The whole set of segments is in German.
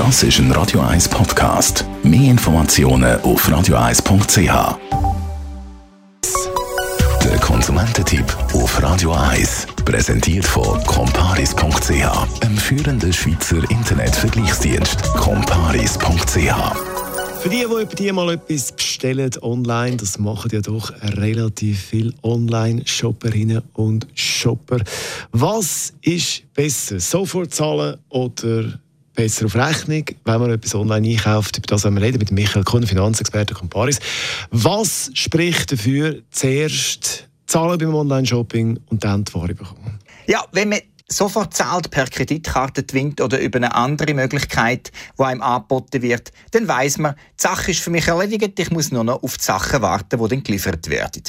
Das ist ein Radio 1 Podcast. Mehr Informationen auf radio1.ch. Der Konsumententipp auf Radio 1 präsentiert von comparis.ch, einem führenden Schweizer Internetvergleichsdienst. comparis.ch für die, die über die mal etwas bestellen online, das machen ja doch relativ viele Online-Shopperinnen und Shopper. Was ist besser, sofort zahlen oder besser auf Rechnung, wenn man etwas online einkauft? Über das werden wir reden mit Michael Kuhn, Finanzexperte von Paris. Was spricht dafür, zuerst zahlen beim Online-Shopping und dann die Ware bekommen? Ja, wenn man sofort zahlt per Kreditkarte Twint oder über eine andere Möglichkeit, die einem angeboten wird, dann weiß man, die Sache ist für mich erledigt, ich muss nur noch auf die Sachen warten, die dann geliefert werden.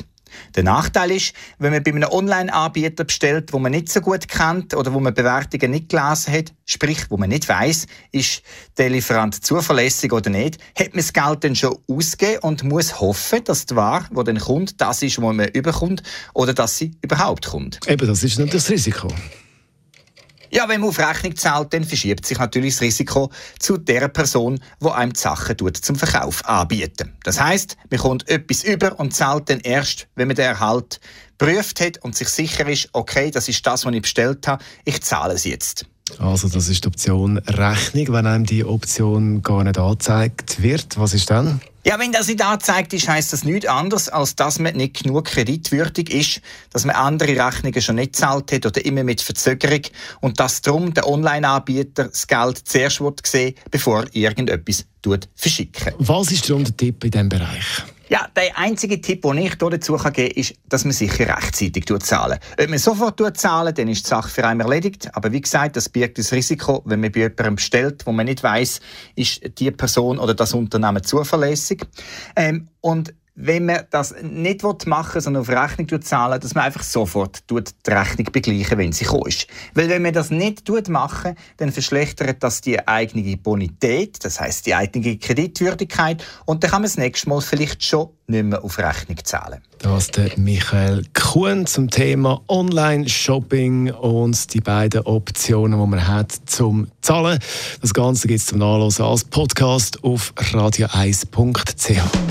Der Nachteil ist, wenn man bei einem Online-Anbieter bestellt, wo man nicht so gut kennt oder wo man Bewertungen nicht gelesen hat, sprich, wo man nicht weiß, ist der Lieferant zuverlässig oder nicht, hat man das Geld dann schon ausgegeben und muss hoffen, dass die Ware, die dann kommt, das ist, was man überkommt oder dass sie überhaupt kommt. Eben, das ist natürlich das Risiko. Ja, wenn man auf Rechnung zahlt, dann verschiebt sich natürlich das Risiko zu der Person, die einem die Sachen tut, zum Verkauf anbieten. Das heißt, man kommt etwas über und zahlt dann erst, wenn man den Erhalt prüft hat und sich sicher ist, okay, das ist das, was ich bestellt habe, ich zahle es jetzt. Also das ist die Option Rechnung. Wenn einem die Option gar nicht angezeigt wird, was ist dann? Ja, wenn das nicht angezeigt ist, heisst das nichts anderes, als dass man nicht genug kreditwürdig ist, dass man andere Rechnungen schon nicht zahlt hat oder immer mit Verzögerung und dass darum der Online-Anbieter das Geld zuerst sehen bevor er irgendetwas verschicken Was ist der Tipp in diesem Bereich? Ja, der einzige Tipp, den ich hier dazu geben kann, ist, dass man sicher rechtzeitig zahlen. Ob man sofort zahlen, dann ist die Sache für einen erledigt. Aber wie gesagt, das birgt das Risiko, wenn man bei jemandem bestellt, wo man nicht weiß, ist die Person oder das Unternehmen zuverlässig. Ähm, und wenn man das nicht machen will, sondern auf Rechnung zahlen, dass man einfach sofort die Rechnung begleichen, wenn sie ist. Weil wenn man das nicht machen, dann verschlechtert das die eigene Bonität, das heißt die eigene Kreditwürdigkeit und dann kann man das nächste Mal vielleicht schon nicht mehr auf Rechnung zahlen. Das der Michael Kuhn zum Thema Online-Shopping und die beiden Optionen, die man hat zum Zahlen. Das Ganze gibt es zum Nachlesen als Podcast auf radio1.ch.